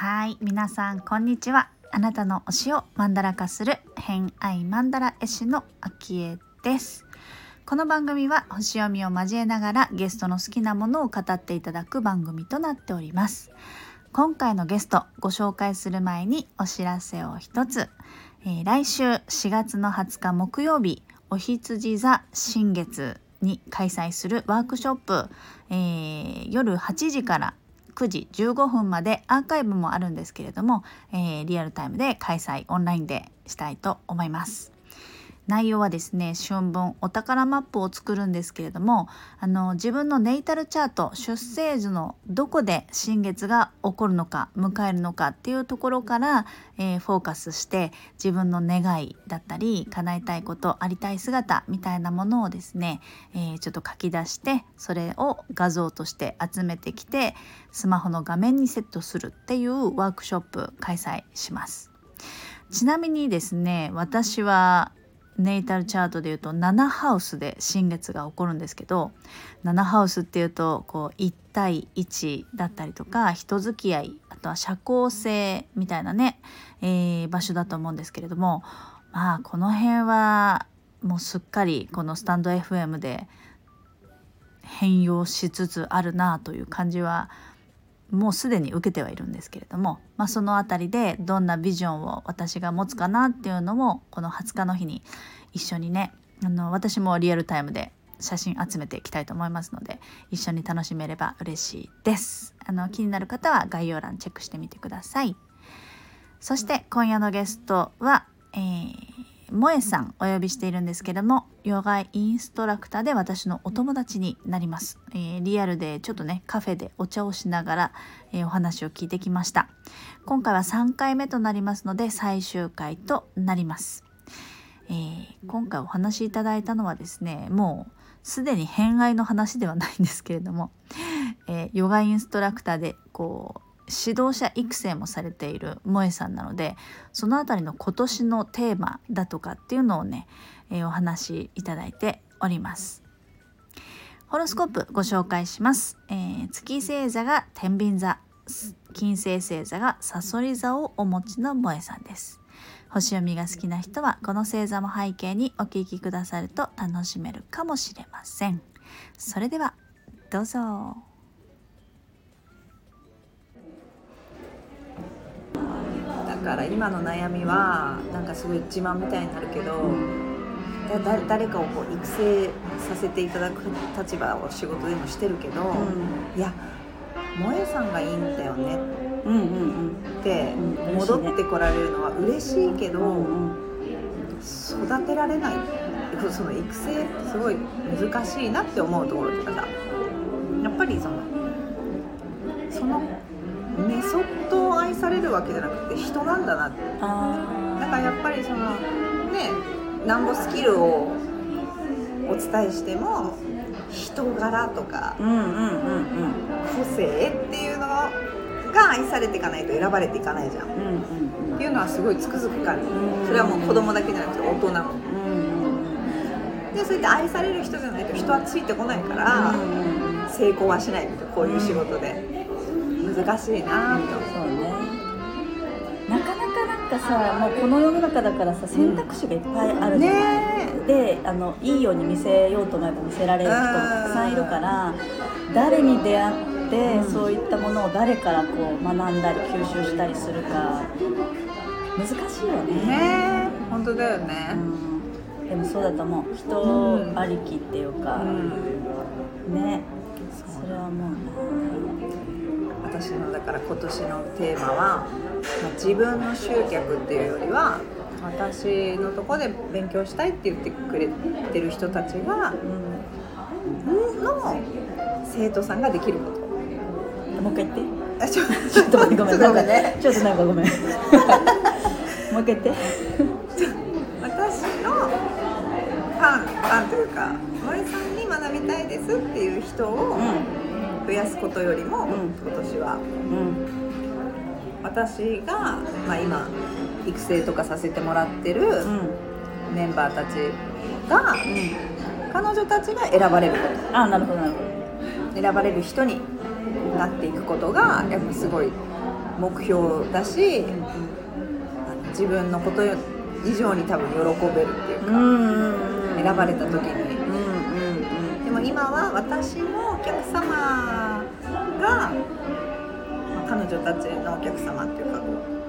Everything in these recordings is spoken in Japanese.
はい皆さんこんにちは。あなたの推しをマンダラ化する偏愛マンダラ絵師のあきえです。この番組は星読みを交えながらゲストの好きなものを語っていただく番組となっております。今回のゲストご紹介する前にお知らせを一つ、えー、来週4月の20日木曜日お羊座新月に開催するワークショップ、えー、夜8時から9時15分までアーカイブもあるんですけれども、えー、リアルタイムで開催オンラインでしたいと思います。内容はですね春分お宝マップを作るんですけれどもあの自分のネイタルチャート出生時のどこで新月が起こるのか迎えるのかっていうところから、えー、フォーカスして自分の願いだったり叶えたいことありたい姿みたいなものをですね、えー、ちょっと書き出してそれを画像として集めてきてスマホの画面にセットするっていうワークショップ開催します。ちなみにですね私はネイタルチャートでいうと7ハウスで新月が起こるんですけど7ハウスっていうとこう1対1だったりとか人付き合いあとは社交性みたいなね、えー、場所だと思うんですけれどもまあこの辺はもうすっかりこのスタンド FM で変容しつつあるなという感じはもうすでに受けてはいるんですけれども、まあ、その辺りでどんなビジョンを私が持つかなっていうのもこの20日の日に一緒にねあの私もリアルタイムで写真集めていきたいと思いますので一緒に楽しめれば嬉しいです。あの気になる方は概要欄チェックしてみてください。そして今夜のゲストは、えー萌えさんお呼びしているんですけどもヨガインストラクターで私のお友達になります、えー、リアルでちょっとねカフェでお茶をしながら、えー、お話を聞いてきました。今回は3回目となりますので最終回となります、えー、今回お話しいただいたのはですねもうすでに偏愛の話ではないんですけれども、えヨガインストラクターでこう指導者育成もされている萌えさんなのでその辺りの今年のテーマだとかっていうのをね、えー、お話しいただいております。ホロスコープご紹介します。えー、月星座が天秤座、金星星座がサソリ座をお持ちの萌えさんです。星読みが好きな人はこの星座も背景にお聞きくださると楽しめるかもしれません。それではどうぞ。から今の悩みはなんかすごい自慢みたいになるけど、うん、だ誰かをこう育成させていただく立場を仕事でもしてるけど、うん、いや萌えさんがいいんだよね。って戻ってこられるのは嬉しいけど、育てられない。その育成ってすごい難しいなって思うところとかさやっぱりそのそのメソッドを愛されるわけじゃなくて人なんだなって。だからやっぱりそのねなんぼスキルをお伝えしても人柄とか、個性っていうのが愛されていかないと選ばれていかないじゃん,、っていうのはすごいつくづく感じ。る、それはもう子供だけじゃなくて大人も、でそうやって愛される人じゃないと人はついてこないから、成功はしないこういう仕事で。難しいなと、そう。ねなかなかなんかさもうこの世の中だからさ選択肢がいっぱいあるじゃない、ね、であのいいように見せようと思えば見せられる人もたくさんいるから誰に出会って、うん、そういったものを誰からこう学んだり吸収したりするか難しいよね。ね本当だよね、うん、でもそうだと思う。人ありきっていうか、うん、ね。それはもう私のだから今年のテーマは、まあ、自分の集客っていうよりは私のとこで勉強したいって言ってくれてる人たちが、うん、の生徒さんができること。もう一回言って。あちょちょっと待ってごめんねちょっとなんかごめん。もう一回言って。私のファンファンというか森さんに学びたいですっていう人を、うん増やすことよりも、うん、今年は、うん、私が、まあ、今育成とかさせてもらってるメンバーたちが、彼女たちが選ばれること。あなるほどなるほど。選ばれる人になっていくことがやっぱすごい目標だし、自分のこと以上に多分喜べるっていうか、選ばれた時に。今は私のお客様が、まあ彼女たちのお客様っていうか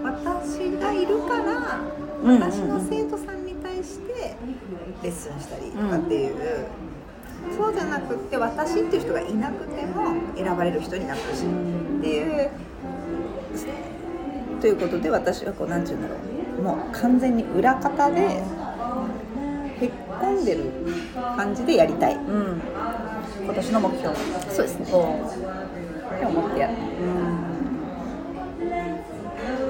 私がいるから私の生徒さんに対してレッスンしたりとかっていう、そうじゃなくって私っていう人がいなくても選ばれる人になってほしいっていう。ということで私はこう何て言うんだろう。もう完全に裏方でへっこんでる感じでやりたい。うん今年の目標そうですねおって思ってやる。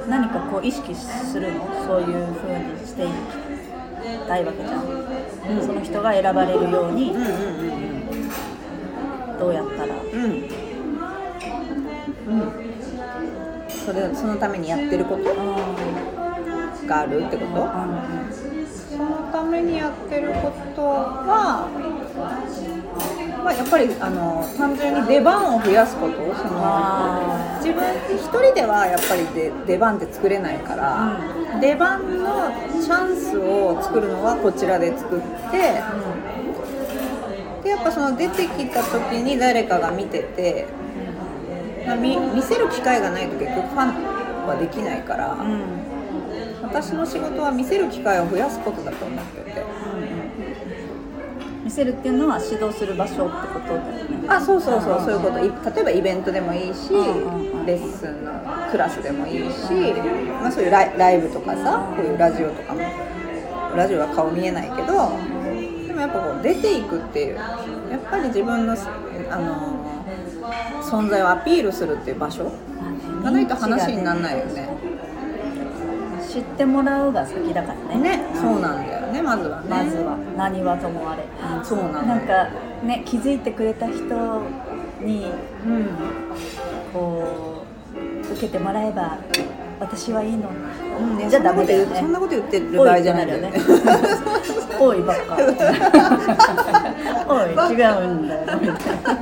何かこう意識するの？そういう風にしていきたいわけじゃん、うんその人が選ばれるようにうんうんうんどうやったらうん。うん。うん。それそのためにやってることがあるってこと？そのためにやってることは、まあやっぱりあの単純に出番を増やすこと、そのあ自分一人ではやっぱりで出番って作れないから、出番のチャンスを作るのはこちらで作って。でやっぱその出てきた時に誰かが見てて、まあ、見見せる機会がないと結局ファンはできないから、うんうん私の仕事は見せる機会を増やすことだと思ってて。見せるっていうのは指導する場所ってことだよね。あそうそうそううん。そういうこと。い例えばイベントでもいいしうんレッスンのクラスでもいいし、まあ、そういうライライブとかさこういうラジオとかも。ラジオは顔見えないけどでもやっぱこう出ていくっていうやっぱり自分のあの存在をアピールするっていう場所がないと話にならないよね。知ってもらうが先だからね。ね、そうなんだよねまずはね。まずは。何はともあれ。そうなのなんかね気づいてくれた人にうん。こう受けてもらえば私はいいの。うんねじゃダメだよね。そんなこと言ってる場合じゃないよね。おいばっかおい違うんだよみたいな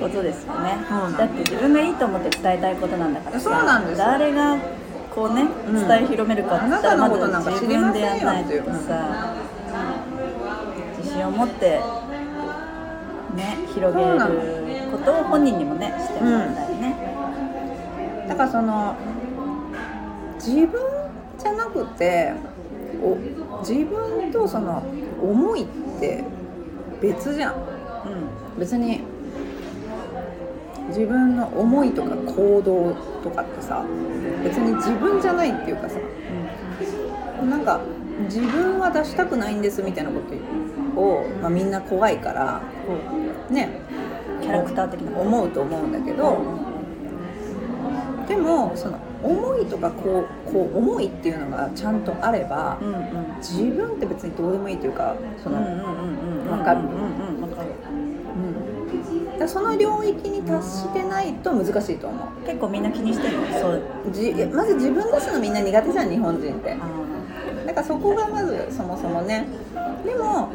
ことですよね。だだって自分がいいと思って伝えたいことなんだからさ。そうなんですよ。誰がこうねうん。伝え広めるかって言ったらまずのことなんか自分でやらないとさ自信を持ってね広げることを本人にもねしてもらいたいね、だからその自分じゃなくてお自分とその思いって別じゃん。う別に自分の思いとか行動とかってさ別に自分じゃないっていうかさなんか自分は出したくないんですみたいなことを、まあ、みんな怖いからこねうキャラクター的な思うと思うんだけどでもその思いとかこうこう思いっていうのがちゃんとあればうんうん。自分って別にどうでもいいというかその、うんうんうんうんわかる。うんうんわかるうんだその領域に達してないと難しいと思う。結構みんな気にしてるの？そう。じまず自分出すのみんな苦手じゃん日本人って。あだからそこがまずそもそもね。でも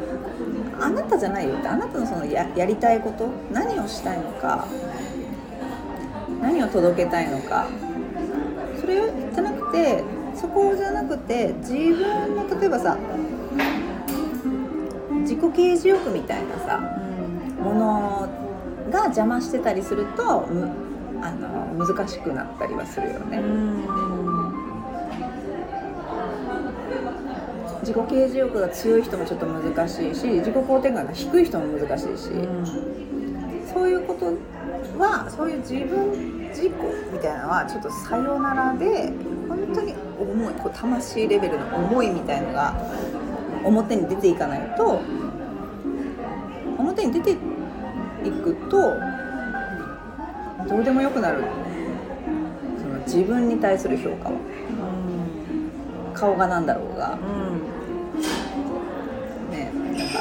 あなたじゃないよって。あなたのそのややりたいこと？何をしたいのか？何を届けたいのか？それじゃなくてそこじゃなくて自分の例えばさ自己啓示欲みたいなさものが邪魔してたりするとむあの難しくなったりはするよね。自己啓示欲が強い人もちょっと難しいし自己肯定感が低い人も難しいし、そういうことはそういう自分自己みたいなのはちょっとさよならで本当に重いこう魂レベルの思いみたいのが表に出ていかないと表に出ていくとどうでもよくなるその自分に対する評価は。顔がなんだろうが。ねなんか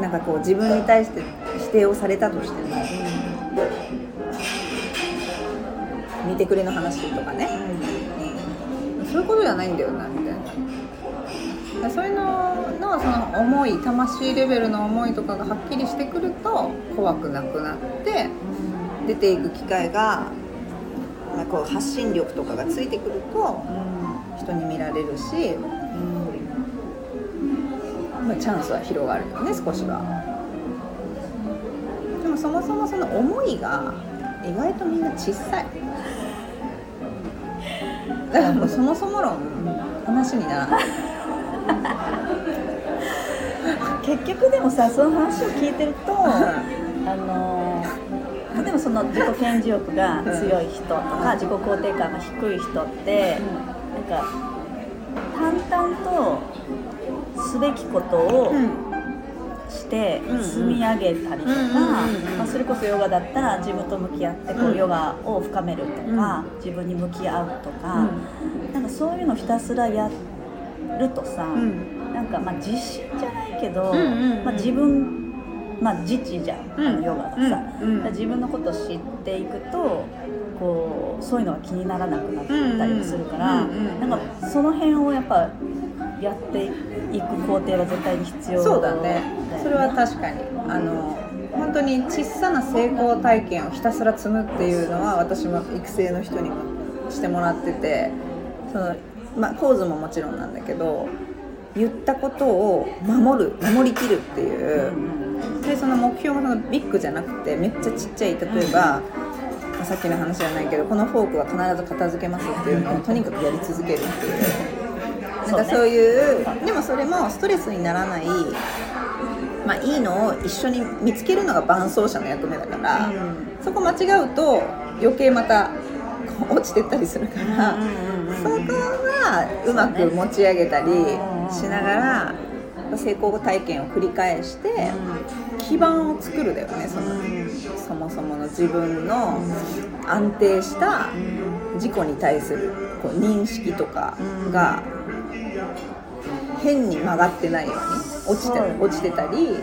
なんかこう自分に対して否定をされたとしても見てくれの話とかね。そういうことじゃないんだよなみたいな。そういうののその思い魂レベルの思いとかがはっきりしてくると怖くなくなって出ていく機会がまあ、こう発信力とかがついてくると人に見られるし、まあ、チャンスは広がるよね少しは。でもそもそもその思いが意外とみんな小さい。だからもうそもそも論話にならない。結局でもさその話を聞いてると あの例えばその自己顕示欲が強い人とか自己肯定感が低い人ってなんか淡々とすべきことをしてうん積み上げたりとか、うんうんうんうん。まあ、それこそヨガだったら自分と向き合ってこううん。ヨガを深めるとか、自分に向き合うとか、なんかそういうのひたすらやるとさ、うんなんかまあ自信じゃないけど、まあ、自分、まあ、自治じゃん、うん。あのヨガがさ、うんうん。自分のことを知っていくとこうそういうのが気にならなくなったりもするから、うんうんなんかその辺をやっぱやっていく工程は絶対に必要そうだね。よそれは確かに。あの本当に小さな成功体験をひたすら積むっていうのは私も育成の人にもしてもらっててそのまあ構図ももちろんなんだけど言ったことを守る守りきるっていうでその目標もそのビッグじゃなくてめっちゃちっちゃい例えば、まあさっきの話じゃないけどこのフォークは必ず片付けますっていうのをとにかくやり続けるっていう。なんかそういうでもそれもストレスにならない、まあ、いいのを一緒に見つけるのが伴走者の役目だから、そこ間違うと余計また落ちてったりするから、そこはうまく持ち上げたりしながら成功体験を繰り返して基盤を作るだよねそのそもそもの自分の安定した自己に対するこう認識とかが変に曲がってないように落ちて落ちてたり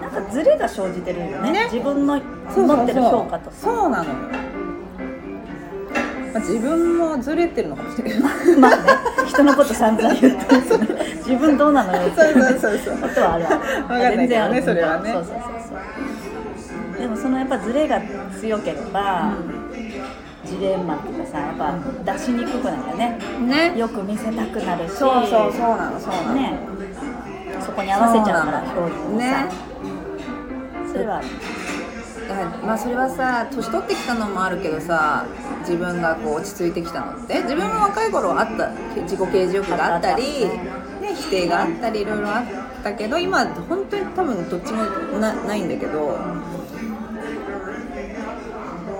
なんかズレが生じてるよね。ね。自分の持ってる評価とさそうなのよ、まあ、自分もずれてるのかもしれない。まあね人のこと散々言って 自分どうなのよってそうそうそうそう。ことはある全然ある。それはね。そうそうそうそう。でもそのやっぱズレが強ければ、ジレンマっていうかさやっぱ出しにくくなるよね。ね。よく見せたくなるし。そうそうそうなのそうなの、ね。そこに合わせちゃうから表情をさ、ね。それはまあそれはさ年取ってきたのもあるけどさ自分がこう落ち着いてきたのって自分も若い頃あった自己啓示欲があったり、ね、否定があったりいろいろあったけど今本当に多分どっちもなないんだけど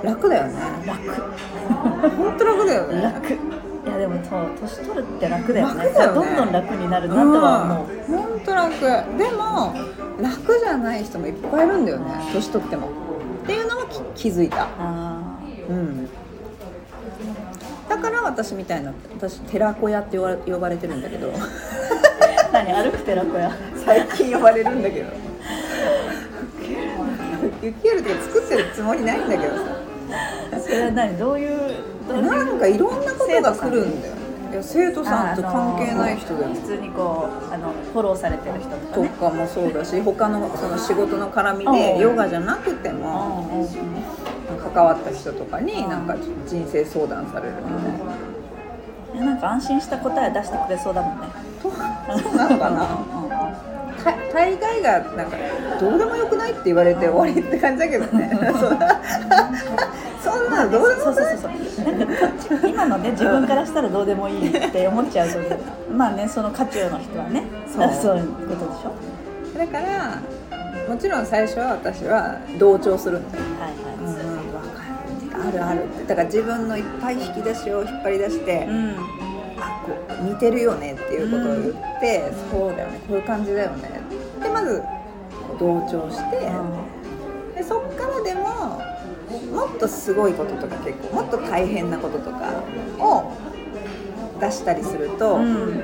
楽だよね。楽。本当楽だよね。楽。いやでもそう年取るって楽だよね。楽だよね。どんどん楽になるなとは思う、うん、本当楽。でも楽じゃない人もいっぱいいるんだよね。年取っても。っていうのもき気づいた。あうんだから私みたいな私寺子屋って呼ばれ呼ばれてるんだけど。ー何？歩く寺子屋。最近呼ばれるんだけど。雪るって作ってるつもりないんだけどさ。それは何？どういう？なんかいろんなことが来るんだよいや生徒さんと関係ない人でも普通にこうあのフォローされてる人とかね。とかもそうだし他のその仕事の絡みうん。でヨガじゃなくても関わった人とかになんか人生相談されるみたいな。いやなんか安心した答え出してくれそうだもんね。そうなのかな。た大概がなんかどうでもよくないって言われて終わりって感じだけどね。そんなのどうでもそうそうそう今のね自分からしたらどうでもいいって思っちゃうとまあねその渦中の人はね。そう。そういうことでしょ。だからもちろん最初は私は同調するんだよ。はいうんは分かるあるある。だから自分のいっぱい引き出しを引っ張り出して、いうん。あこう似てるよねっていうことを言って、そうだよね。こういう感じだよね。でまず同調して、でそっからでももっとすごいこととか結構もっと大変なこととかを出したりすると、うん。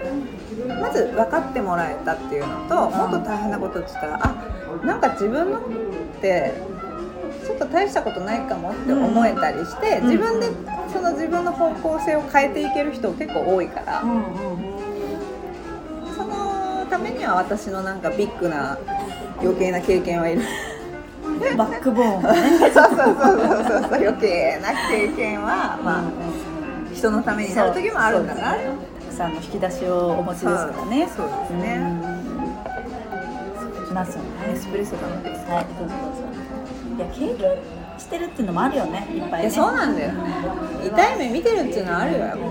まず分かってもらえたっていうのと、もっと大変なことって言ったらあなんか自分のってと大したことないかもって思えたりして、うん自分でその自分の方向性を変えていける人結構多いから、そのためには私のなんかビッグな余計な経験はいる。バックボーン そうそうそうそうそう余計な経験はまあ人のためになる時もあるんだな。ね。さんの引き出しをお持ちですからね。そうですね。うん。ますよね。エスプレッソなのですはいどうぞどうぞ。いや経験してるっていうのもあるよねいっぱいね。いやそうなんだよ痛い目見てるっていうのはあるよやっぱ。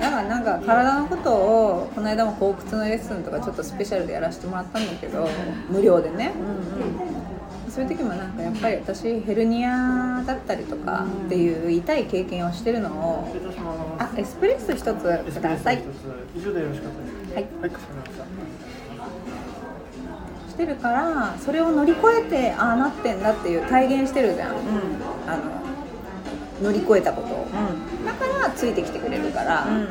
だからなんか体のことをこの間も後屈のレッスンとかちょっとスペシャルでやらせてもらったんだけど無料でね。そういう時もなんかやっぱり私ヘルニアだったりとかっていう痛い経験をしてるのを。あエスプレッソ一つください。以上でよろしかったです。はい。はい、かしこまりました。してるからそれを乗り越えてああなってんだっていう体現してるじゃん、うん。あの乗り越えたこと。をうん。だからついてきてくれるから、うんうんう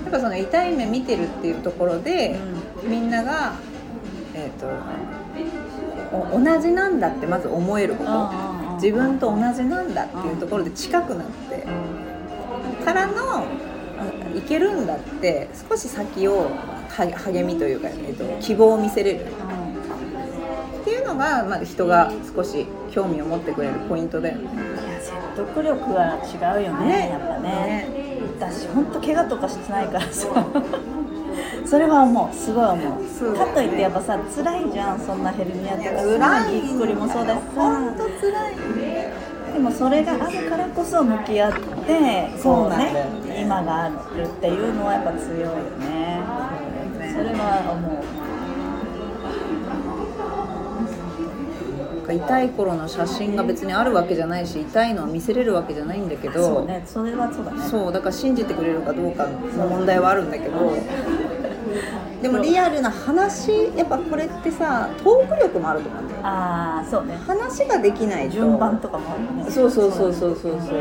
ん。やっぱその痛い目見てるっていうところで、みんなが、えー、とお同じなんだってまず思えること。自分と同じなんだっていうところで近くなって。からのあいけるんだって少し先をは励みというか、えー、と希望を見せれるが、まあ、人が少し興味を持ってくれるポイントだよね。いや説得力は違うよねね。やっぱね。ね。私本当怪我とかしてないからさ それは思う。すごい思う。ね。かといってやっぱさ辛いじゃんそんなヘルニアとか。さ辛い。ぎっくりもそうだしさ。本当辛い。でもそれがあるからこそ向き合ってそうね。今があるっていうのはやっぱ強いよね。それは思う痛い頃の写真が別にあるわけじゃないし痛いのは見せれるわけじゃないんだけどそうね。それはそうだね。そうだから信じてくれるかどうかの問題はあるんだけどでもリアルな話やっぱこれってさトーク力もあると思うんだよ。ああそうね。話ができないと。順番とかもあるよね。そうそうそうそうそうそ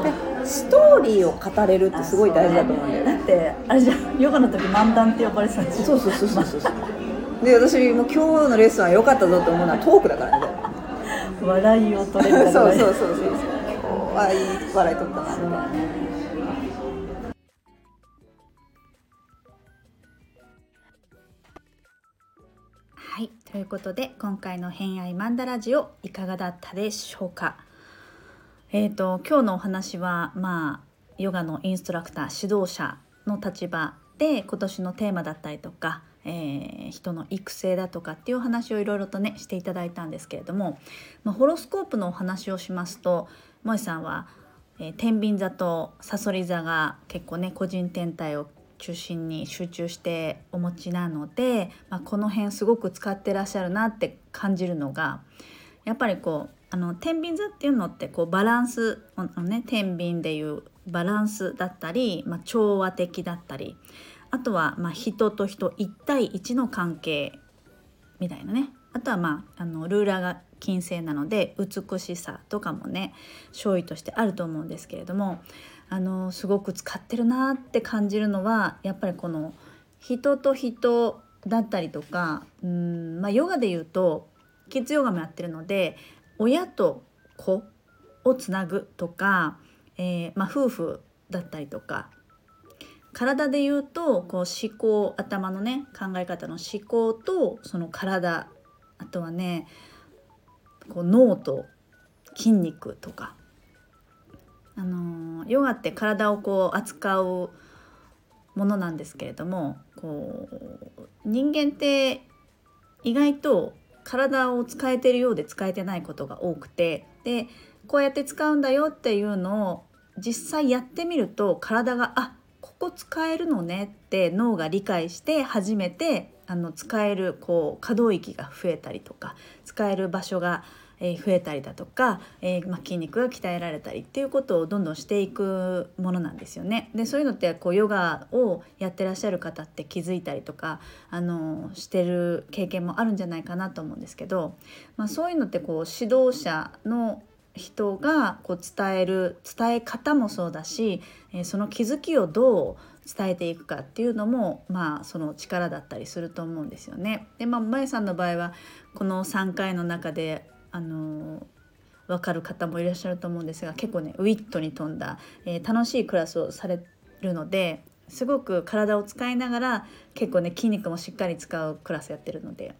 う。でストーリーを語れるってすごい大事だと思うんだよね。だってあれじゃんヨガの時漫談って呼ばれてたんでしょそうそうそうそうそう。で私も今日のレッスンは良かったぞと思うのはトークだからね笑いを取れるかそうそうそうそうあいい笑い取ったなみたいなはいということで今回の「偏愛マンダラジオ」いかがだったでしょうか？えー、と今日のお話はまあヨガのインストラクター指導者の立場で今年のテーマだったりとか、えー人の育成だとかっていうお話をいろいろとねしていただいたんですけれども、まあ、ホロスコープのお話をしますと萌さんは、えー天秤座とさそり座が結構ね個人天体を中心に集中してお持ちなので、まあ、この辺すごく使ってらっしゃるなって感じるのがやっぱりこうあの天秤座っていうのってこうバランスあのね天秤でいうバランスだったり、まあ、調和的だったりあとはま人と人1対1の関係みたいなね。あとはまああのルーラーが金星なので美しさとかもね勝位としてあると思うんですけれどもあのすごく使ってるなって感じるのはやっぱりこの人と人だったりとかうん、まあ、ヨガで言うとキッズヨガもやってるので親と子をつなぐとか、えーまあ、夫婦だったりとか体で言うとこう思考頭のね考え方の思考とその体。あとはねこう脳と筋肉とか、あのーヨガって体をこう扱うものなんですけれどもこう人間って意外と体を使えてるようで使えてないことが多くてでこうやって使うんだよっていうのを実際やってみると体があここ使えるのねって脳が理解して初めてあの使えるこう可動域が増えたりとか使える場所が、え増えたりだとか、えーま、筋肉が鍛えられたりっていうことをどんどんしていくものなんですよね。でそういうのってこうヨガをやってらっしゃる方って気づいたりとかあのしてる経験もあるんじゃないかなと思うんですけど、まあ、そういうのってこう指導者の人がこう伝える伝え方もそうだし、えーその気づきをどう伝えていくかっていうのもまあその力だったりすると思うんですよね。でまあまさんの場合はこの3回の中であのー分かる方もいらっしゃると思うんですが結構ねウィットに富んだ、えー楽しいクラスをされるのですごく体を使いながら結構ね筋肉もしっかり使うクラスやってるので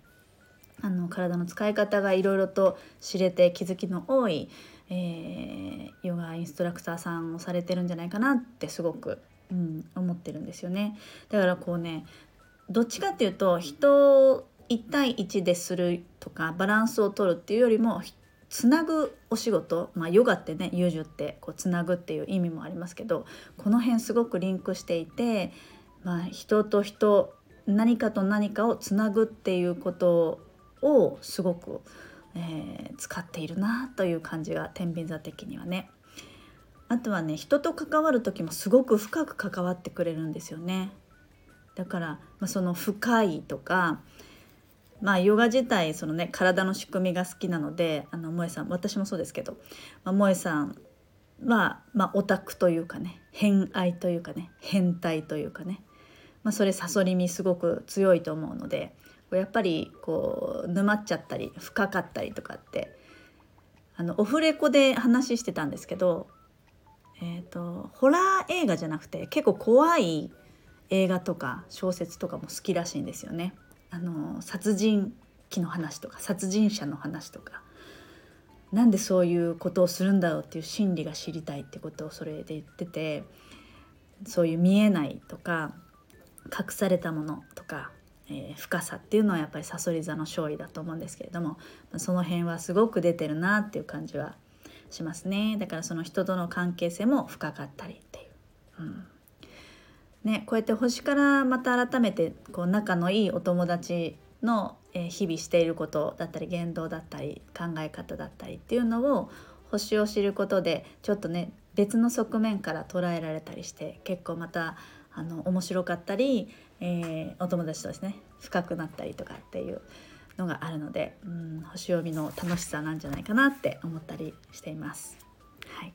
あの体の使い方がいろいろと知れて気づきの多い、えー、ヨガインストラクターさんをされてるんじゃないかなってすごく、うん、思ってるんですよね。だからこうねどっちかっていうと人1対1でするとかバランスを取るっていうよりもつなぐお仕事、まあ、ヨガってね友情ってこうつなぐっていう意味もありますけどこの辺すごくリンクしていて、まあ、人と人何かと何かをつなぐっていうことをすごく、えー、使っているなという感じが天秤座的にはね。あとはね人と関わる時もすごく深く関わってくれるんですよね。だから、まあ、その深いとかまあヨガ自体そのね体の仕組みが好きなのであの萌さん私もそうですけど、まあ、萌さんは、まあ、オタクというかね偏愛というかね変態というかね、まあ、それサソリ身すごく強いと思うのでやっぱりこう沼っちゃったり深かったりとかってあのオフレコで話してたんですけど、えーと、ホラー映画じゃなくて結構怖い映画とか小説とかも好きらしいんですよね。あの殺人鬼の話とか殺人者の話とかなんでそういうことをするんだろうっていう心理が知りたいってことをそれで言っててそういう見えないとか隠されたものとか、えー、深さっていうのはやっぱりさそり座の勝利だと思うんですけれどもその辺はすごく出てるなっていう感じはしますねだからその人との関係性も深かったりっていう。うんね、こうやって星からまた改めてこう仲のいいお友達の日々していることだったり言動だったり考え方だったりっていうのを星を知ることでちょっとね別の側面から捉えられたりして結構またあの面白かったり、えー、お友達とですね深くなったりとかっていうのがあるので、うん、星読みの楽しさなんじゃないかなって思ったりしています。はい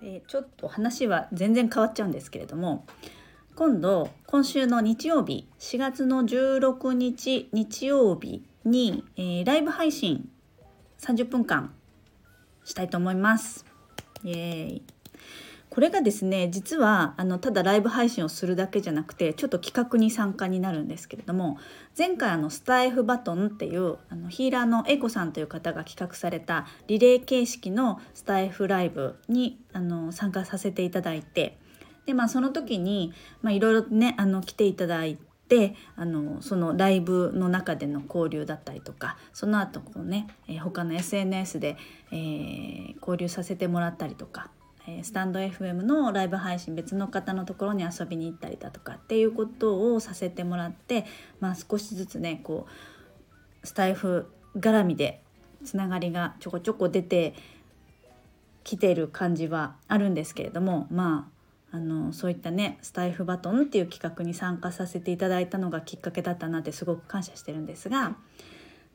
でちょっと話は全然変わっちゃうんですけれども今度今週の日曜日4月の16日日曜日に、えー、ライブ配信30分間したいと思います。イエーイこれがですね実はあのただライブ配信をするだけじゃなくてちょっと企画に参加になるんですけれども前回あのスタイフバトンっていうあのヒーラーのエコさんという方が企画されたリレー形式のスタイフライブにあの参加させていただいてでまあその時にいろいろねあの来ていただいてあのそのライブの中での交流だったりとかその後こうね、えー、他の SNS で、えー、交流させてもらったりとかスタンド FM のライブ配信別の方のところに遊びに行ったりだとかっていうことをさせてもらって、まあ、少しずつねこうスタイフ絡みでつながりがちょこちょこ出てきてる感じはあるんですけれどもまああのそういったねスタイフバトンっていう企画に参加させていただいたのがきっかけだったなってすごく感謝してるんですが。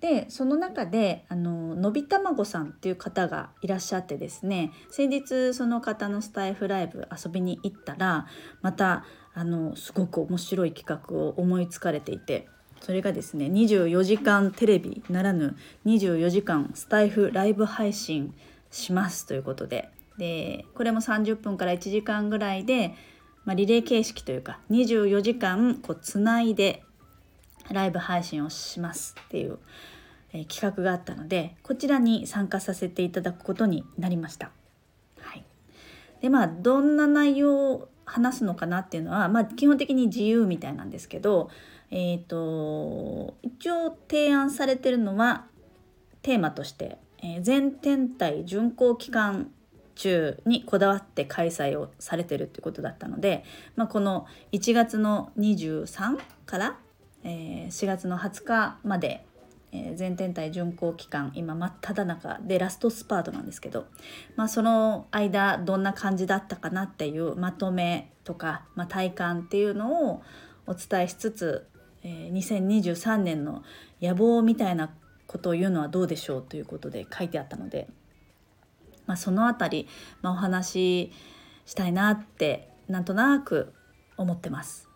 でその中であののびたまごさんっていう方がいらっしゃってですね先日その方のスタイフライブ遊びに行ったらまたあのすごく面白い企画を思いつかれていてそれがですね24時間テレビならぬ24時間スタイフライブ配信しますということででこれも30分から1時間ぐらいで、まあ、リレー形式というか24時間こうつないでライブ配信をしますっていう、えー、企画があったのでこちらに参加させていただくことになりました。はい、でまあどんな内容を話すのかなっていうのは、まあ、基本的に自由みたいなんですけど、えーと、一応提案されてるのはテーマとして、えー、全天体巡行期間中にこだわって開催をされてるってことだったので、まあ、この1月の23からえー、4月の20日まで、えー、全天体巡行期間今真っ只中でラストスパートなんですけど、まあ、その間どんな感じだったかなっていうまとめとか、まあ、体感っていうのをお伝えしつつ、えー、2023年の野望みたいなことを言うのはどうでしょうということで書いてあったので、まあ、その辺り、まあ、お話ししたいなってなんとなく思ってます。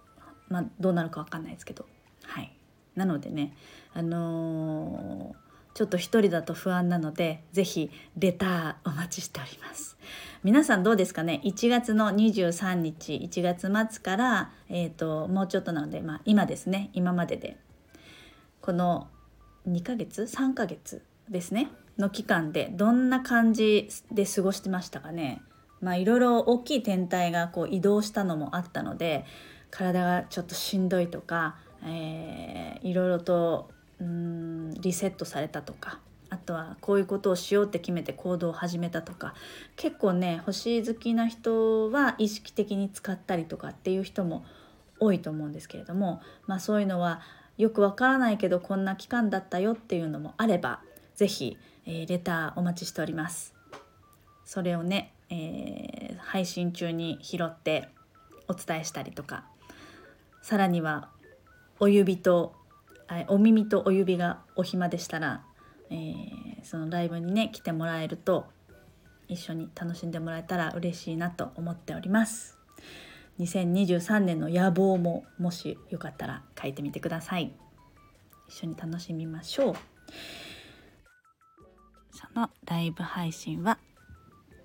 まあ、どうなるか分かんないですけど。はい。なのでねあのー、ちょっと一人だと不安なので是非レターお待ちしております。皆さんどうですかね？1月の23日1月末から、えーと、もうちょっとなので、まあ、今ですね。今までで。この2ヶ月？3ヶ月ですね。の期間でどんな感じで過ごしてましたかね？まあいろいろ大きい天体がこう移動したのもあったので体がちょっとしんどいとか、えー、いろいろとうんリセットされたとかあとはこういうことをしようって決めて行動を始めたとか結構ね星好きな人は意識的に使ったりとかっていう人も多いと思うんですけれども、まあ、そういうのはよくわからないけどこんな期間だったよっていうのもあれば是非、えー、レターお待ちしております。それをね、えー、配信中に拾ってお伝えしたりとかさらにはお指とお耳とお指がお暇でしたらえー、そのライブにね来てもらえると一緒に楽しんでもらえたら嬉しいなと思っております。2023年の野望ももしよかったら書いてみてください。一緒に楽しみましょう。そのライブ配信は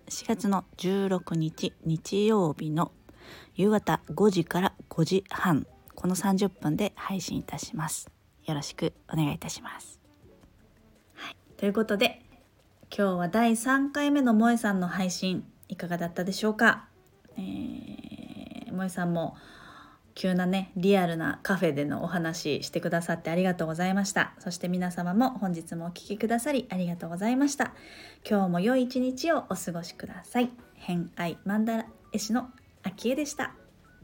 4月の16日日曜日の夕方5時から5時半。この30分で配信いたします。よろしくお願いいたします。ということで今日は第3回目の萌えさんの配信いかがだったでしょうか、えー、萌えさんも急なねリアルなカフェでのお話してくださってありがとうございました。そして皆様も本日もお聴きくださりありがとうございました。今日も良い一日をお過ごしください。偏愛マンダ絵師の秋江でした。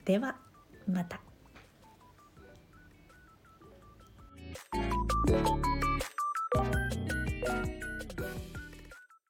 ではまた。Thank you.